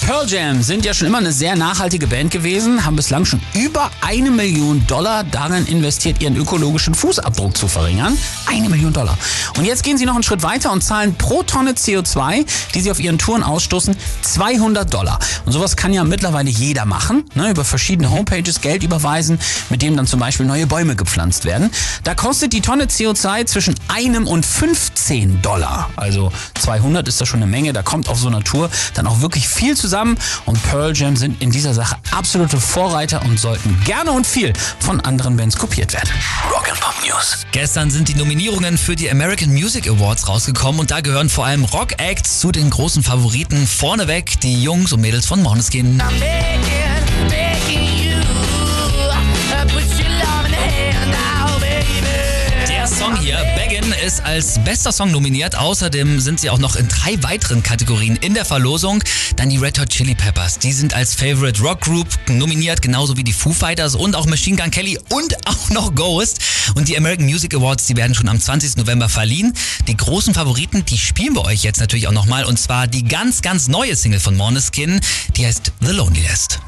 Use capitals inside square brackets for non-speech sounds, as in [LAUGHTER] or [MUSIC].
Pearl Jam sind ja schon immer eine sehr nachhaltige Band gewesen, haben bislang schon über eine Million Dollar darin investiert, ihren ökologischen Fußabdruck zu verringern. Eine Million Dollar. Und jetzt gehen sie noch einen Schritt weiter und zahlen pro Tonne CO2, die sie auf ihren Touren ausstoßen, 200 Dollar. Und sowas kann ja mittlerweile jeder machen, ne, über verschiedene Homepages Geld überweisen, mit dem dann zum Beispiel neue Bäume gepflanzt werden. Da kostet die Tonne CO2 zwischen einem und 15 Dollar. Also 200 ist da schon eine Menge, da kommt auf so einer Tour dann auch wirklich viel zusammen und Pearl Jam sind in dieser Sache absolute Vorreiter und sollten gerne und viel von anderen Bands kopiert werden. Rock and Pop News. Gestern sind die Nominierungen für die American Music Awards rausgekommen und da gehören vor allem Rock-Acts zu den großen Favoriten. Vorneweg die Jungs und Mädels von Måneskin. I'm ist als bester Song nominiert. Außerdem sind sie auch noch in drei weiteren Kategorien in der Verlosung. Dann die Red Hot Chili Peppers. Die sind als Favorite Rock Group nominiert, genauso wie die Foo Fighters und auch Machine Gun Kelly und [LAUGHS] auch noch Ghost. Und die American Music Awards, die werden schon am 20. November verliehen. Die großen Favoriten, die spielen wir euch jetzt natürlich auch nochmal. Und zwar die ganz, ganz neue Single von Måneskin. Die heißt The Loneliest.